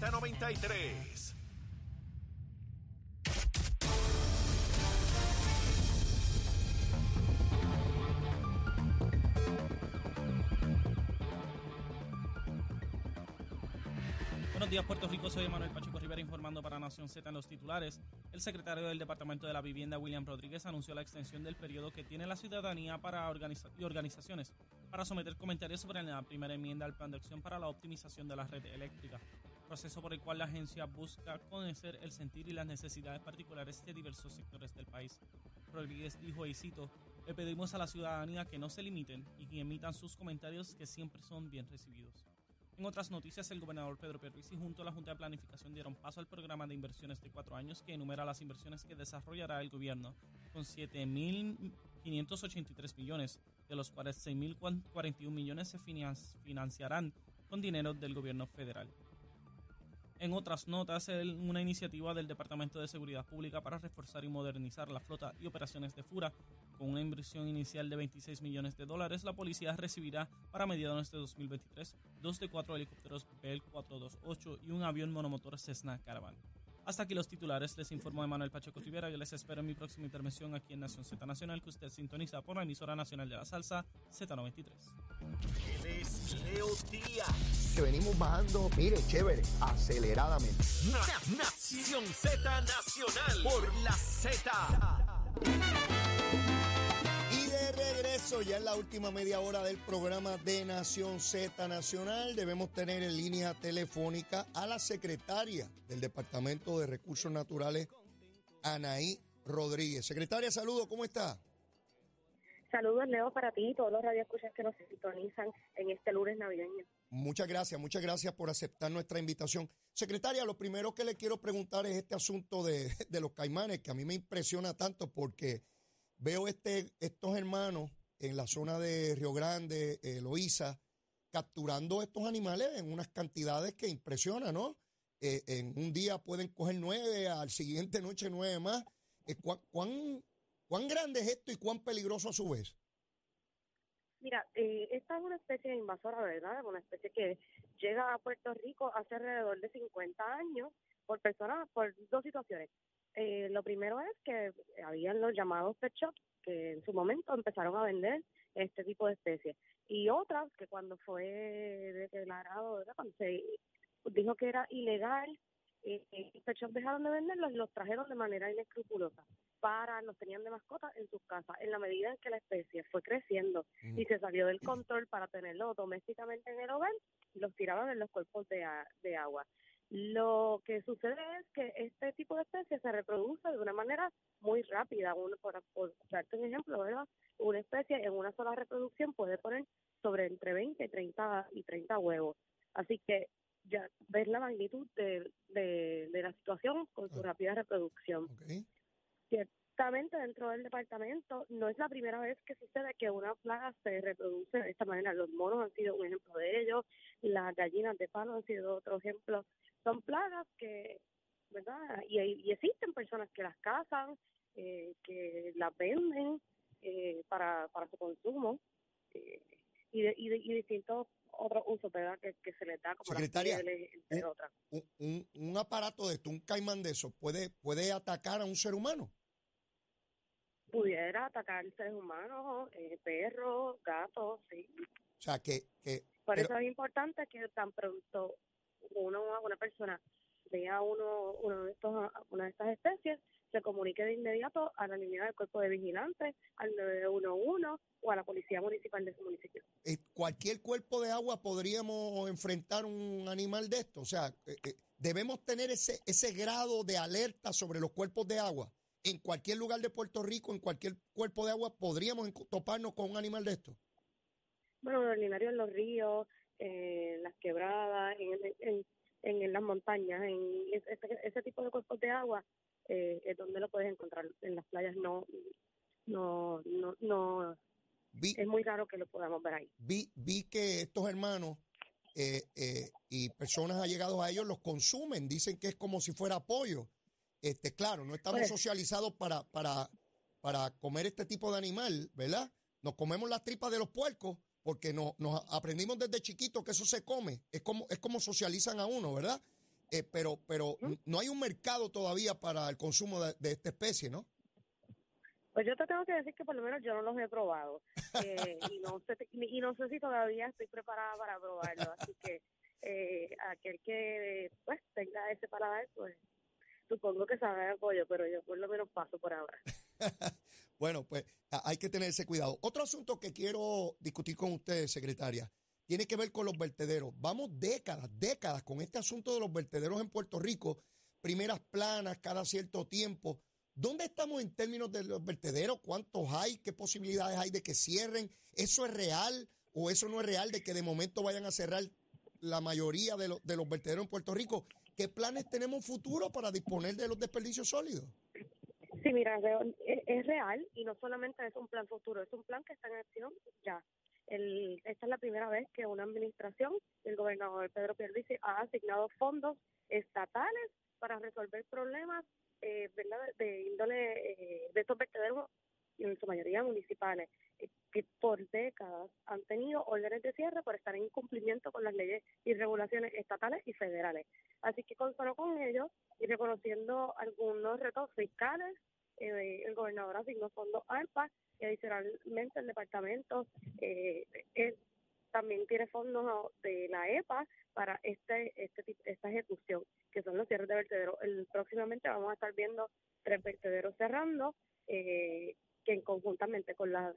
Z93. Buenos días, Puerto Rico. Soy Manuel Pacheco Rivera informando para Nación Z en los titulares. El secretario del Departamento de la Vivienda, William Rodríguez, anunció la extensión del periodo que tiene la ciudadanía para organiza y organizaciones para someter comentarios sobre la primera enmienda al Plan de Acción para la Optimización de la Red Eléctrica, proceso por el cual la agencia busca conocer el sentir y las necesidades particulares de diversos sectores del país. Rodríguez dijo, y cito, le pedimos a la ciudadanía que no se limiten y que emitan sus comentarios que siempre son bien recibidos. En otras noticias, el gobernador Pedro Pierluisi junto a la Junta de Planificación dieron paso al programa de inversiones de cuatro años que enumera las inversiones que desarrollará el gobierno con 7.583 millones, de los cuales 6.041 millones se financiarán con dinero del gobierno federal. En otras notas, una iniciativa del Departamento de Seguridad Pública para reforzar y modernizar la flota y operaciones de FURA con una inversión inicial de 26 millones de dólares, la policía recibirá para mediados de 2023 dos de cuatro helicópteros Bell 428 y un avión monomotor Cessna Caravan. Hasta aquí los titulares, les informo de Manuel Pacheco Rivera. Yo les espero en mi próxima intervención aquí en Nación Z Nacional, que usted sintoniza por la emisora nacional de la salsa Z93. Leo Díaz. Que venimos bajando, mire, chévere, aceleradamente. Nación Z Nacional por la Z. Ya en la última media hora del programa de Nación Z Nacional, debemos tener en línea telefónica a la secretaria del Departamento de Recursos Naturales, Anaí Rodríguez. Secretaria, saludo, ¿cómo está? Saludos, Leo, para ti y todos los radioescuchas que nos sintonizan en este lunes navideño. Muchas gracias, muchas gracias por aceptar nuestra invitación. Secretaria, lo primero que le quiero preguntar es este asunto de, de los caimanes, que a mí me impresiona tanto porque veo este, estos hermanos en la zona de Río Grande, eh, capturando estos animales en unas cantidades que impresionan, ¿no? Eh, en un día pueden coger nueve, al siguiente noche nueve más. Eh, ¿cuán, cuán, cuán grande es esto y cuán peligroso a su vez? Mira, eh, esta es una especie invasora, ¿verdad? Una especie que llega a Puerto Rico hace alrededor de 50 años por personas, por dos situaciones. Eh, lo primero es que habían los llamados pet shops que en su momento empezaron a vender este tipo de especies. Y otras que cuando fue declarado, cuando se dijo que era ilegal, eh, los dejaron de venderlos y los trajeron de manera inescrupulosa para, los tenían de mascota en sus casas. En la medida en que la especie fue creciendo y se salió del control para tenerlo domésticamente en el hogar, los tiraban en los cuerpos de, de agua. Lo que sucede es que este tipo de especies se reproduce de una manera muy rápida. Uno, por, por darte un ejemplo, ¿verdad? Una especie en una sola reproducción puede poner sobre entre 20 y 30, y 30 huevos. Así que ya ves la magnitud de, de, de la situación con su Ah. rápida reproducción ciertamente dentro del departamento no es la primera vez que sucede que una plaga se reproduce de esta manera. Los monos han sido un ejemplo de ello, las gallinas de palo han sido otro ejemplo. Son plagas que, ¿verdad? Y, y existen personas que las cazan, eh, que las venden eh, para, para su consumo eh, y, de, y, de- y distintos otros usos, ¿verdad? Que, que se les da como Secretaria, las pieles, entre eh, otras. Un, un- un aparato de esto, un caimán de eso, puede, puede atacar a un ser humano. Pudiera atacar seres humanos, perros, gatos, sí. O sea, que, que Por Pero- eso es importante que tan pronto uno, una persona vea uno, uno de estos, una de estas especies, se comunique de inmediato a la línea del cuerpo de vigilantes, al 911 o a la policía municipal de su municipio. eh, cualquier cuerpo de agua podríamos enfrentar un animal de esto. O sea, eh, eh, debemos tener ese, ese grado de alerta sobre los cuerpos de agua. En cualquier lugar de Puerto Rico, en cualquier cuerpo de agua, podríamos toparnos con un animal de esto. Bueno, ordinario en los ríos, en las quebradas, en, en, en, en las montañas, en ese, ese tipo de cuerpos de agua, eh, es donde lo puedes encontrar. En las playas no, no, no, no, Vi, es muy raro que lo podamos ver ahí. vi, vi que estos hermanos eh, eh, y personas allegados a ellos los consumen. Dicen que es como si fuera pollo. Este, claro, no estamos Pues- socializados para, para, para comer este tipo de animal, ¿verdad? Nos comemos las tripas de los puercos porque no, nos aprendimos desde chiquitos que eso se come. Es como, es como socializan a uno, ¿verdad? eh, pero, pero no hay un mercado todavía para el consumo de, de esta especie, ¿no? Pues yo te tengo que decir que por lo menos yo no los he probado eh, y, no sé, y no sé si todavía estoy preparada para probarlo, así que eh, aquel que pues tenga ese paladar, pues supongo que sabe pollo, pero yo por lo menos paso por ahora. Bueno, pues hay que tener ese cuidado. Otro asunto que quiero discutir con ustedes, secretaria, tiene que ver con los vertederos. Vamos décadas, décadas con este asunto de los vertederos en Puerto Rico, primeras planas cada cierto tiempo. ¿Dónde estamos en términos de los vertederos? ¿Cuántos hay? ¿Qué posibilidades hay de que cierren? ¿Eso es real o eso no es real de que de momento vayan a cerrar la mayoría de los vertederos en Puerto Rico? ¿Qué planes tenemos futuro para disponer de los desperdicios sólidos? Sí, mira, es, real y no solamente es un plan futuro, es un plan que está en acción ya. El, esta es la primera vez que una administración, el gobernador Pedro Pierluisi, ha asignado fondos estatales para resolver problemas eh, de, índole eh, de estos vertederos, y en su mayoría municipales, eh, que por décadas han tenido órdenes de cierre por estar en incumplimiento con las leyes y regulaciones estatales y federales. Así que consoló con ello y reconociendo algunos retos fiscales, eh, el gobernador asignó fondos ARPA y adicionalmente el departamento eh, también tiene fondos de la EPA para este, este esta ejecución, que son los cierres de vertederos. Próximamente vamos a estar viendo tres vertederos cerrando, eh, que conjuntamente con los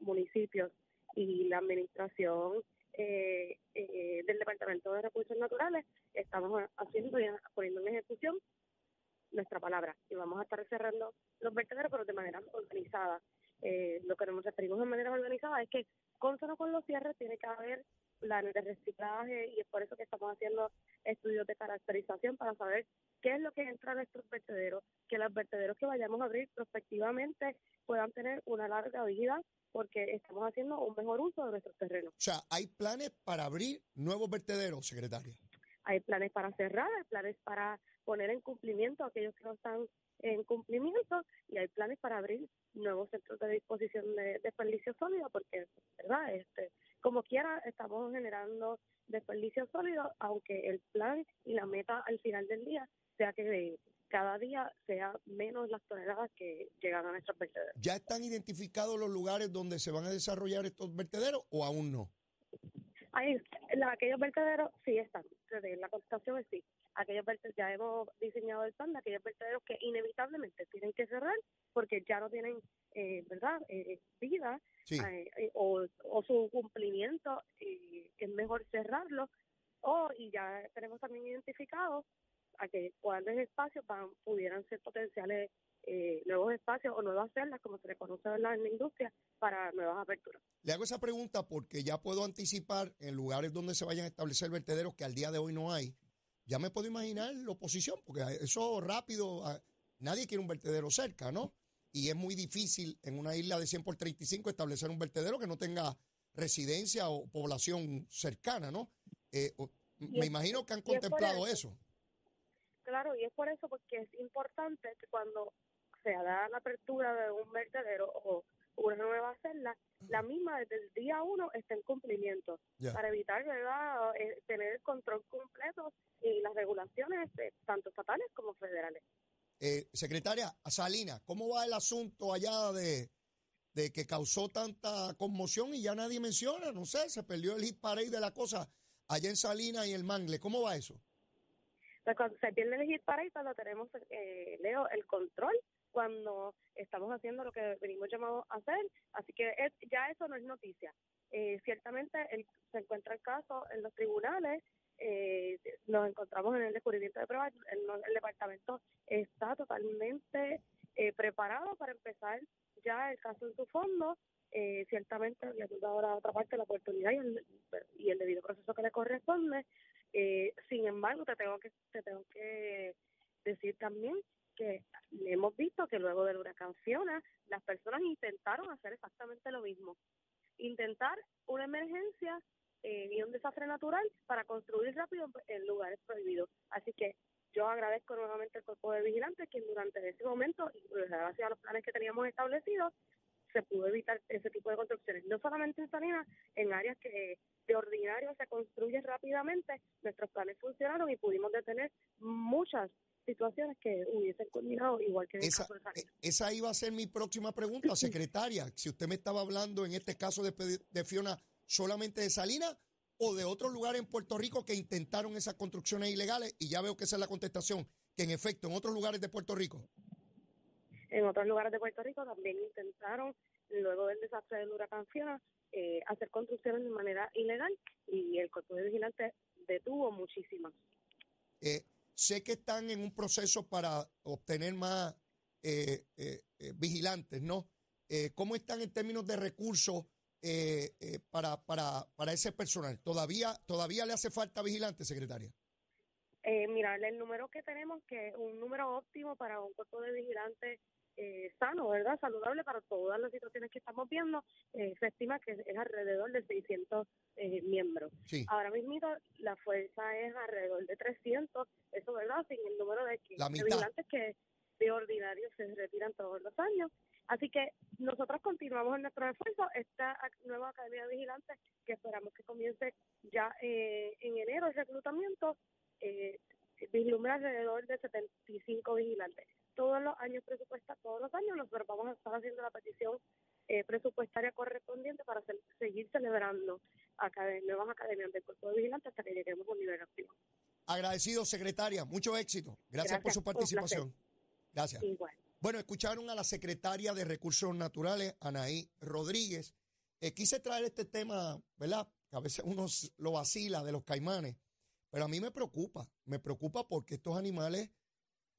municipios y la administración eh, eh, del Departamento de Recursos Naturales estamos haciendo y poniendo en ejecución nuestra palabra y vamos a estar cerrando los vertederos pero de manera organizada. Eh, lo que nos referimos de manera organizada es que consono con los cierres tiene que haber planes de reciclaje y es por eso que estamos haciendo estudios de caracterización para saber qué es lo que entra a nuestros vertederos, que los vertederos que vayamos a abrir prospectivamente puedan tener una larga vida porque estamos haciendo un mejor uso de nuestros terrenos. O sea, hay planes para abrir nuevos vertederos, secretaria. hay planes para cerrar, hay planes para poner en cumplimiento a aquellos que no están en cumplimiento y hay planes para abrir nuevos centros de disposición de desperdicio sólido porque, ¿verdad? Este, como quiera, estamos generando desperdicio sólido, aunque el plan y la meta al final del día sea que cada día sea menos las toneladas que llegan a nuestros vertederos. ¿Ya están identificados los lugares donde se van a desarrollar estos vertederos o aún no? Ahí, la- aquellos vertederos sí están. La contestación es sí. Aquellos vertederos, ya hemos diseñado el plan de aquellos vertederos que inevitablemente tienen que cerrar porque ya no tienen, eh, ¿verdad?, eh, vida Sí. eh, eh, o, o su cumplimiento, eh, es mejor cerrarlo. O, y ya tenemos también identificado a que cuáles espacios van, pudieran ser potenciales eh, nuevos espacios o nuevas celdas, como se le conoce ¿verdad? en la industria, para nuevas aperturas. Le hago esa pregunta porque ya puedo anticipar en lugares donde se vayan a establecer vertederos que al día de hoy no hay. Ya me puedo imaginar la oposición, porque eso rápido, ah, nadie quiere un vertedero cerca, ¿no? Y es muy difícil en una isla de 100 por 35 establecer un vertedero que no tenga residencia o población cercana, ¿no? Eh, me imagino que han es contemplado eso. eso. Claro, y es por eso porque es importante que cuando se da la apertura de un vertedero o una nueva celda, la misma desde el día uno está en cumplimiento para evitar verdad Eh, tener el control completo y las regulaciones eh, tanto estatales como federales. Eh, secretaria, Salina, ¿cómo va el asunto allá de, de que causó tanta conmoción y ya nadie menciona? No sé, se perdió el hit parade de la cosa allá en Salina y el Mangle. ¿Cómo va eso? Pues cuando se pierde el hit para cuando tenemos, eh, Leo, el control, cuando estamos haciendo lo que venimos llamados a hacer. Así que ya eso no es noticia. Eh, ciertamente el- se encuentra el caso en los tribunales, eh, nos encontramos en el descubrimiento de pruebas, el, el departamento está totalmente eh, preparado para empezar ya el caso en su fondo. Eh, ciertamente le hemos dado a la otra parte la oportunidad y el, y el debido proceso que le corresponde. Eh, sin embargo, te tengo que te tengo que decir también que hemos visto que luego del huracán Fiona, las personas intentaron hacer exactamente lo mismo. Intentar una emergencia eh, y un desastre natural para construir rápido en lugares prohibidos. Así que yo agradezco nuevamente al cuerpo de vigilantes quien durante ese momento, y gracias a los planes que teníamos establecidos, se pudo evitar ese tipo de construcciones. No solamente en Salinas, en áreas que de ordinario se construyen rápidamente, nuestros planes funcionaron y pudimos detener muchas situaciones que hubiesen culminado igual que en esa, el caso de Salinas. e, Esa iba a ser mi próxima pregunta, secretaria. Si usted me estaba hablando en este caso de, de Fiona solamente de Salinas o de otros lugares en Puerto Rico que intentaron esas construcciones ilegales, y ya veo que esa es la contestación, que en efecto en otros lugares de Puerto Rico. En otros lugares de Puerto Rico también intentaron, luego del desastre del huracán Fiona, eh, hacer construcciones de manera ilegal y el cuerpo de vigilantes detuvo muchísimas. Eh, sé que están en un proceso para obtener más eh, eh, eh, vigilantes, ¿no? Eh, ¿Cómo están en términos de recursos eh, eh, para, para, para ese personal? ¿Todavía, ¿Todavía le hace falta vigilantes, secretaria? Eh, mira, el número que tenemos, que es un número óptimo para un cuerpo de vigilantes eh, sano, ¿verdad? Saludable para todas las situaciones que estamos viendo, eh, se estima que es alrededor de 600 eh, miembros. Sí. Ahora mismo la fuerza es alrededor de 300, eso, ¿verdad? Sin el número de, vigilantes que de ordinario se retiran todos los años. Así que nosotros continuamos en nuestro esfuerzo. Esta nueva Academia de Vigilantes, que esperamos que comience ya eh, en enero el reclutamiento, eh, vislumbra alrededor de 75 vigilantes. Todos los años presupuesta, todos los años nosotros vamos a estar haciendo la petición eh, presupuestaria correspondiente para seguir celebrando acad- nuevas academias del cuerpo de vigilantes hasta que lleguemos a un nivel óptimo. Agradecido, secretaria. Mucho éxito. Gracias, por su participación. Gracias. Igual. Bueno, escucharon a la secretaria de Recursos Naturales, Anaí Rodríguez. Eh, quise traer este tema, ¿verdad? Que a veces uno lo vacila de los caimanes, pero a mí me preocupa. Me preocupa porque estos animales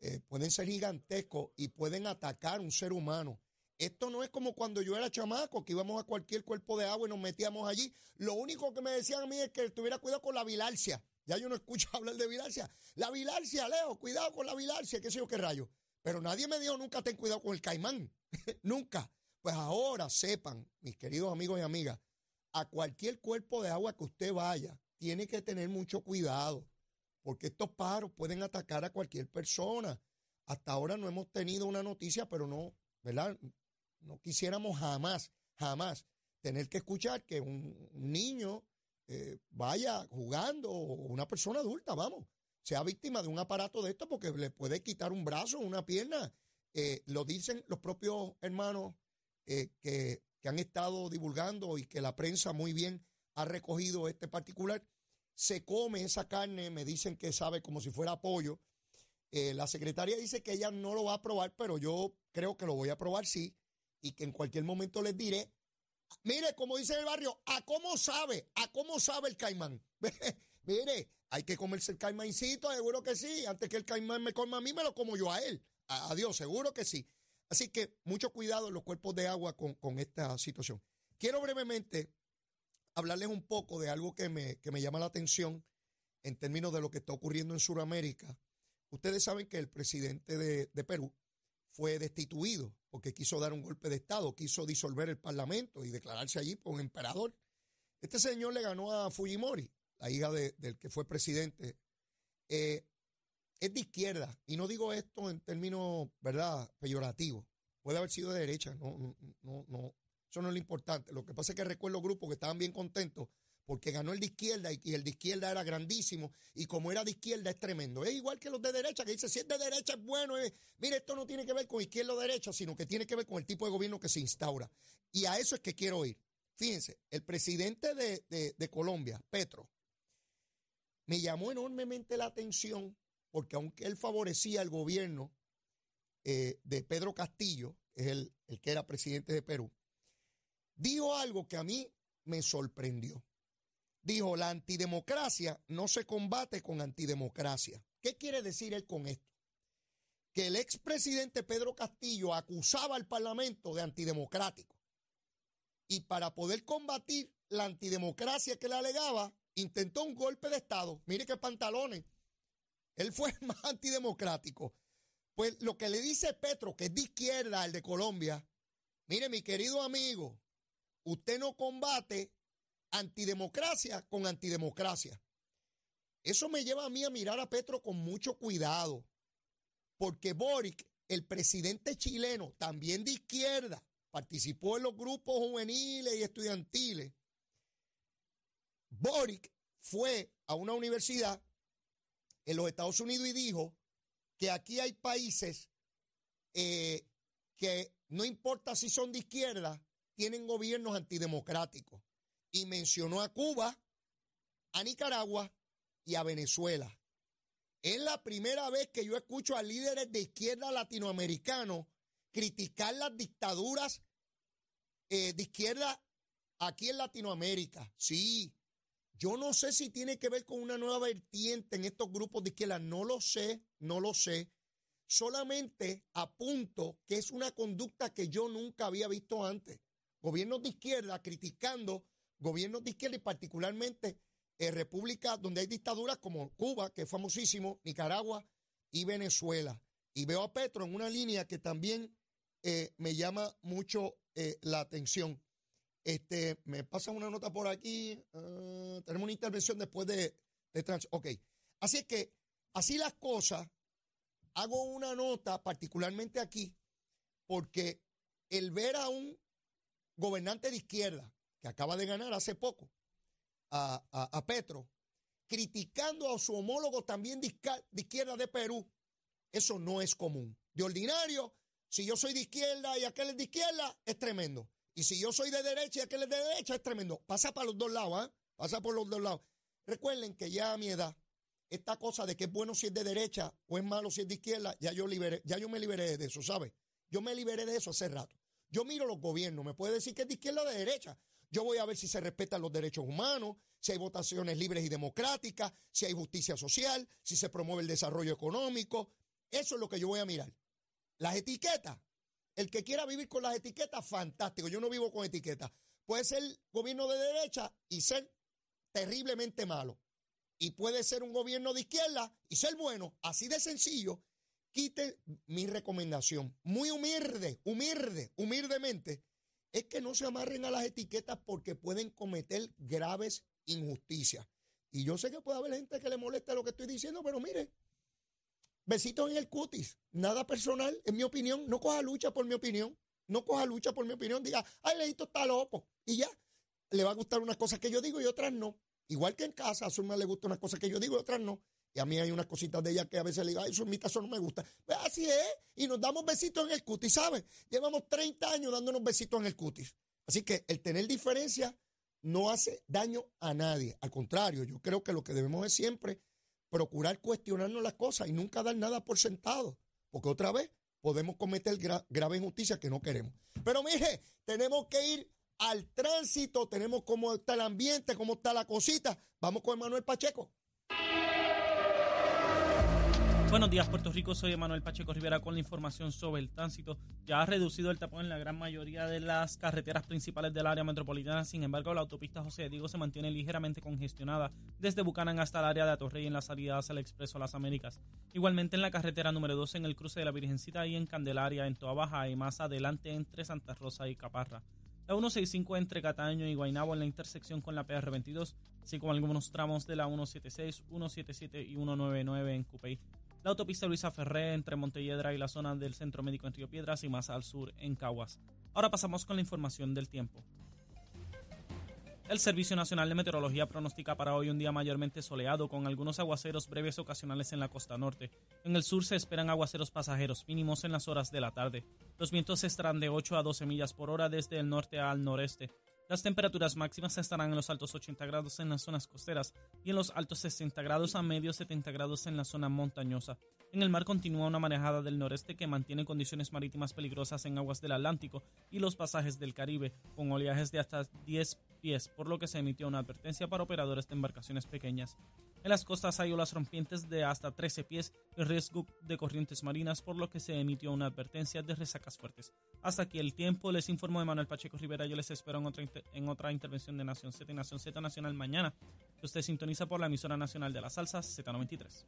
eh, pueden ser gigantescos y pueden atacar un ser humano. Esto no es como cuando yo era chamaco, que íbamos a cualquier cuerpo de agua y nos metíamos allí. Lo único que me decían a mí es que tuviera cuidado con la bilarcia. Ya yo no escucho hablar de bilarcia. La bilarcia, Leo, cuidado con la bilarcia, qué sé yo qué rayo. Pero nadie me dijo nunca ten cuidado con el caimán. nunca. Pues ahora sepan, mis queridos amigos y amigas, a cualquier cuerpo de agua que usted vaya, tiene que tener mucho cuidado, porque estos pájaros pueden atacar a cualquier persona. Hasta ahora no hemos tenido una noticia, pero no, ¿verdad? No quisiéramos jamás, jamás tener que escuchar que un, niño eh, vaya jugando o una persona adulta, vamos, sea víctima de un aparato de esto porque le puede quitar un brazo, una pierna. Eh, lo dicen los propios hermanos eh, que han estado divulgando y que la prensa muy bien ha recogido este particular. Se come esa carne, me dicen que sabe como si fuera pollo. Eh, la secretaria dice que ella no lo va a probar, pero yo creo que lo voy a probar sí, y que en cualquier momento les diré, mire, como dice el barrio, ¿a cómo sabe? ¿A cómo sabe el caimán? mire, hay que comerse el caimancito, seguro que sí, antes que el caimán me coma a mí, me lo como yo a él. Adiós, seguro que sí. Así que mucho cuidado en los cuerpos de agua con, con esta situación. Quiero brevemente hablarles un poco de algo que me, que me llama la atención en términos de lo que está ocurriendo en Sudamérica. Ustedes saben que el presidente de, de Perú fue destituido porque quiso dar un golpe de Estado, quiso disolver el Parlamento y declararse allí por un emperador. Este señor le ganó a Fujimori, la hija de- del que fue presidente. Eh, es de izquierda, y no digo esto en términos, ¿verdad?, peyorativos. Puede haber sido de derecha, no, no, no, eso no es lo importante. Lo que pasa es que recuerdo grupos que estaban bien contentos porque ganó el de izquierda y, el de izquierda era grandísimo y como era de izquierda es tremendo. Es igual que los de derecha que dice si es de derecha es bueno. eh. Mire, esto no tiene que ver con izquierda o derecha, sino que tiene que ver con el tipo de gobierno que se instaura. Y a eso es que quiero ir. Fíjense, el presidente de, de- de Colombia, Petro, me llamó enormemente la atención porque aunque él favorecía el gobierno eh, de Pedro Castillo, es el, el que era presidente de Perú, dijo algo que a mí me sorprendió. Dijo, la antidemocracia no se combate con antidemocracia. ¿Qué quiere decir él con esto? Que el expresidente Pedro Castillo acusaba al Parlamento de antidemocrático. Y para poder combatir la antidemocracia que le alegaba, intentó un golpe de Estado. Mire qué pantalones. Él fue más antidemocrático. Pues lo que le dice Petro, que es de izquierda, el de Colombia, mire mi querido amigo, usted no combate antidemocracia con antidemocracia. Eso me lleva a mí a mirar a Petro con mucho cuidado, porque Boric, el presidente chileno, también de izquierda, participó en los grupos juveniles y estudiantiles. Boric fue a una universidad en los Estados Unidos y dijo que aquí hay países eh, que no importa si son de izquierda, tienen gobiernos antidemocráticos. Y mencionó a Cuba, a Nicaragua y a Venezuela. Es la primera vez que yo escucho a líderes de izquierda latinoamericanos criticar las dictaduras eh, de izquierda aquí en Latinoamérica. Sí, yo no sé si tiene que ver con una nueva vertiente en estos grupos de izquierda, no lo sé, no lo sé. Solamente apunto que es una conducta que yo nunca había visto antes. Gobiernos de izquierda criticando gobiernos de izquierda y particularmente en repúblicas donde hay dictaduras como Cuba, que es famosísimo, Nicaragua y Venezuela. Y veo a Petro en una línea que también eh, me llama mucho eh, la atención. Este, me pasa una nota por aquí. Ah, tenemos una intervención después de, de trans. Ok. Así que, así las cosas, hago una nota, particularmente aquí, porque el ver a un gobernante de izquierda que acaba de ganar hace poco a, a, Petro, criticando a su homólogo también de, izquierda de Perú, eso no es común. De ordinario, si yo soy de izquierda y aquel es de izquierda, es tremendo. Y si yo soy de derecha y aquel es de derecha, es tremendo. Pasa para los dos lados, ¿ah? Pasa por los dos lados. Recuerden que ya a mi edad, esta cosa de que es bueno si es de derecha o es malo si es de izquierda, ya yo, liberé, ya yo me liberé de eso, ¿sabes? Yo me liberé de eso hace rato. Yo miro los gobiernos, me puede decir que es de izquierda o de derecha. Yo voy a ver si se respetan los derechos humanos, si hay votaciones libres y democráticas, si hay justicia social, si se promueve el desarrollo económico. Eso es lo que yo voy a mirar. Las etiquetas. El que quiera vivir con las etiquetas, fantástico. Yo no vivo con etiquetas. Puede ser gobierno de derecha y ser terriblemente malo. Y puede ser un gobierno de izquierda y ser bueno. Así de sencillo. Quite mi recomendación. Muy humilde, humilde, humildemente. Es que no se amarren a las etiquetas porque pueden cometer graves injusticias. Y yo sé que puede haber gente que le moleste lo que estoy diciendo, pero mire, Besitos en el cutis. Nada personal, en mi opinión. No coja lucha por mi opinión. No coja lucha por mi opinión. Diga, ay, Leito está loco. Y ya. Le va a gustar unas cosas que yo digo y otras no. Igual que en casa, a Zulma le gustan unas cosas que yo digo y otras no. Y a mí hay unas cositas de ella que a veces le digo, ay, Zulmita, eso no me gusta. Pues así es. Y nos damos besitos en el cutis, ¿sabes? Llevamos 30 años dándonos besitos en el cutis. Así que el tener diferencia no hace daño a nadie. Al contrario, yo creo que lo que debemos es siempre procurar cuestionarnos las cosas y nunca dar nada por sentado, porque otra vez podemos cometer grave injusticia que no queremos. Pero mire, tenemos que ir al tránsito, tenemos cómo está el ambiente, cómo está la cosita. Vamos con Manuel Pacheco. Buenos días, Puerto Rico. Soy Emanuel Pacheco Rivera con la información sobre el tránsito. Ya ha reducido el tapón en la gran mayoría de las carreteras principales del área metropolitana. Sin embargo, la autopista José Diego se mantiene ligeramente congestionada desde Bucanán hasta el área de Atorrey en la salida hacia el Expreso las Américas. Igualmente en la carretera número 12 en el cruce de la Virgencita y en Candelaria, en Toa Baja y más adelante entre Santa Rosa y Caparra. La 165 entre Cataño y Guaynabo en la intersección con la PR22, así como algunos tramos de la 176, 177 y 199 en Cupey la autopista Luisa Ferré entre Montelledra y la zona del Centro Médico en Río Piedras y más al sur en Caguas. Ahora pasamos con la información del tiempo. El Servicio Nacional de Meteorología pronostica para hoy un día mayormente soleado con algunos aguaceros breves ocasionales en la costa norte. En el sur se esperan aguaceros pasajeros mínimos en las horas de la tarde. Los vientos estarán de 8 a 12 millas por hora desde el norte al noreste. Las temperaturas máximas estarán en los altos 80 grados en las zonas costeras y en los altos 60 grados a medio 70 grados en la zona montañosa. En el mar continúa una manejada del noreste que mantiene condiciones marítimas peligrosas en aguas del Atlántico y los pasajes del Caribe, con oleajes de hasta 10 pies, por lo que se emitió una advertencia para operadores de embarcaciones pequeñas. En las costas hay olas rompientes de hasta 13 pies y riesgo de corrientes marinas, por lo que se emitió una advertencia de resacas fuertes. Hasta aquí el tiempo, les informo Manuel Pacheco Rivera, yo les espero en otra, en otra intervención de Nación Z y Nación Z Nacional mañana, usted sintoniza por la emisora nacional de la salsa Z93.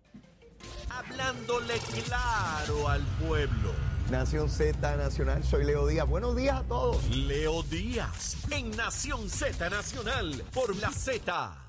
Hablándole claro al pueblo. Nación Z Nacional, soy Leo Díaz. Buenos días a todos. Leo Díaz, en Nación Z Nacional, por la Z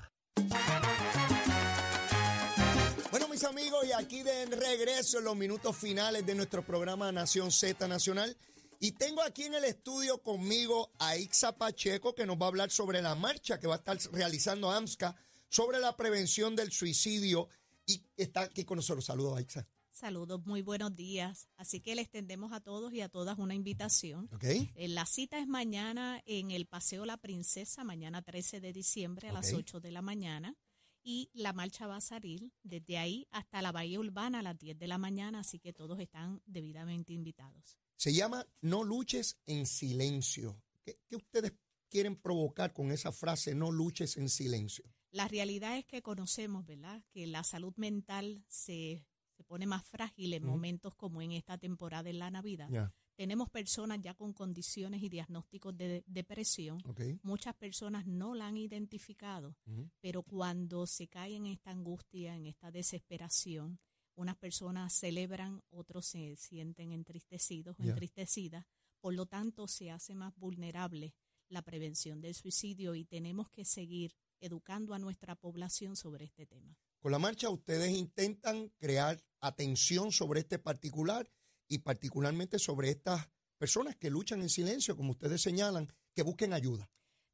mis amigos, y aquí de regreso en los minutos finales de nuestro programa Nación Z Nacional. Y tengo aquí en el estudio conmigo a Ixa Pacheco, que nos va a hablar sobre la marcha que va a estar realizando AMSCA sobre la prevención del suicidio. Y está aquí con nosotros. Saludos, Ixa. Saludos, muy buenos días. Así que le extendemos a todos y a todas una invitación. ¿Ok? Eh, La cita es mañana en el Paseo La Princesa, mañana 13 de diciembre a las Ok. 8 de la mañana. Y la marcha va a salir desde ahí hasta la Bahía Urbana a las 10 de la mañana, así que todos están debidamente invitados. Se llama No luches en silencio. ¿Qué, qué ustedes quieren provocar con esa frase, no luches en silencio? La realidad es que conocemos, ¿verdad?, que la salud mental se, se pone más frágil en momentos como en esta temporada en la Navidad. Tenemos personas ya con condiciones y diagnósticos de depresión. Muchas personas no la han identificado, pero cuando se cae en esta angustia, en esta desesperación, unas personas celebran, otros se sienten entristecidos o entristecidas. Por lo tanto, se hace más vulnerable la prevención del suicidio y tenemos que seguir educando a nuestra población sobre este tema. Con la marcha ustedes intentan crear atención sobre este particular y particularmente sobre estas personas que luchan en silencio, como ustedes señalan, que busquen ayuda.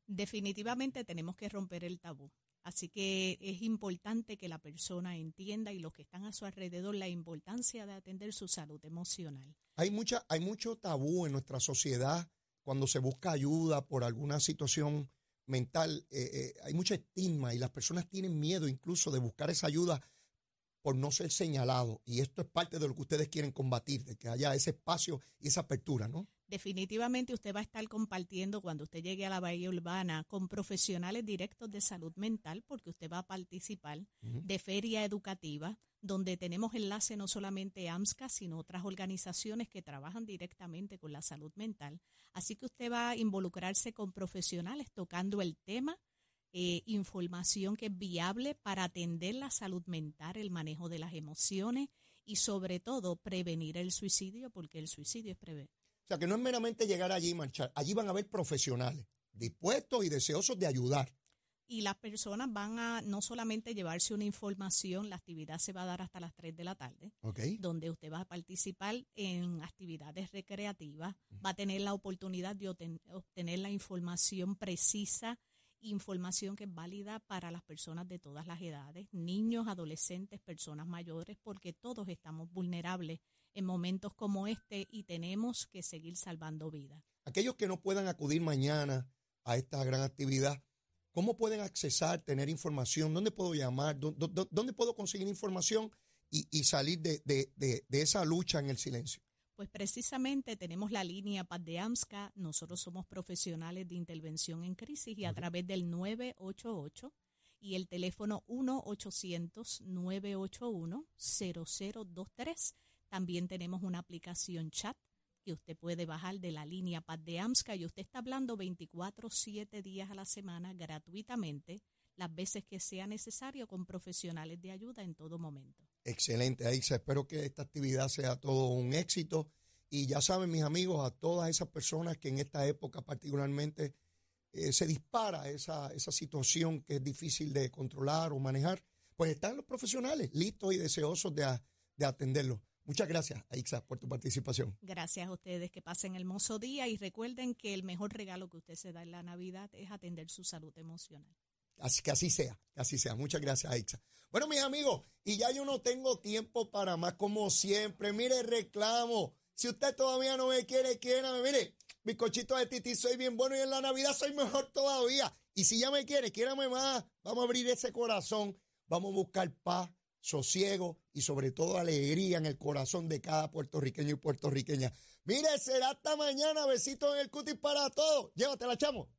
Definitivamente tenemos que romper el tabú. Así que es importante que la persona entienda y los que están a su alrededor la importancia de atender su salud emocional. Hay, mucha, hay mucho tabú en nuestra sociedad cuando se busca ayuda por alguna situación mental. eh, eh, hay mucho estigma y las personas tienen miedo incluso de buscar esa ayuda por no ser señalado. Y esto es parte de lo que ustedes quieren combatir, de que haya ese espacio y esa apertura, ¿no? Definitivamente usted va a estar compartiendo cuando usted llegue a la Bahía Urbana con profesionales directos de salud mental, porque usted va a participar de feria educativa, donde tenemos enlace no solamente AMSCA, sino otras organizaciones que trabajan directamente con la salud mental. Así que usted va a involucrarse con profesionales tocando el tema, eh, información que es viable para atender la salud mental, el manejo de las emociones y sobre todo prevenir el suicidio, porque el suicidio es prevenir. O sea, que no es meramente llegar allí y marchar. Allí van a haber profesionales dispuestos y deseosos de ayudar. Y las personas van a no solamente llevarse una información, la actividad se va a dar hasta las 3 de la tarde, donde usted va a participar en actividades recreativas, va a tener la oportunidad de obten- obtener la información precisa, información que es válida para las personas de todas las edades, niños, adolescentes, personas mayores, porque todos estamos vulnerables en momentos como este y tenemos que seguir salvando vidas. Aquellos que no puedan acudir mañana a esta gran actividad, ¿cómo pueden accesar, tener información? ¿Dónde puedo llamar? ¿Dó- dó- dó- ¿Dónde puedo conseguir información y, y salir de, de- de- de esa lucha en el silencio? Pues precisamente tenemos la línea Paz de AMSCA. Nosotros somos profesionales de intervención en crisis y a través del 988 y el teléfono 1-800-981-0023. También tenemos una aplicación chat que usted puede bajar de la línea Paz de AMSCA y usted está hablando 24-7 días a la semana gratuitamente, las veces que sea necesario con profesionales de ayuda en todo momento. Excelente, Aixa. Espero que esta actividad sea todo un éxito. Y ya saben, mis amigos, a todas esas personas que en esta época particularmente eh, se dispara esa, esa situación que es difícil de controlar o manejar, pues están los profesionales listos y deseosos de, de atenderlos. Muchas gracias, Aixa, por tu participación. Gracias a ustedes, que pasen hermoso día y recuerden que el mejor regalo que usted se da en la Navidad es atender su salud emocional. Así que así sea, que así sea. Muchas gracias, Aixa. Bueno, mis amigos, y ya yo no tengo tiempo para más, como siempre. Mire, reclamo. Si usted todavía no me quiere, quiérame. Mire, bizcochito de titi, soy bien bueno y en la Navidad soy mejor todavía. Y si ya me quiere, quiérame más. Vamos a abrir ese corazón. Vamos a buscar paz, sosiego y sobre todo alegría en el corazón de cada puertorriqueño y puertorriqueña. Mire, será hasta mañana. Besitos en el cutis para todos. Llévatela, chamo.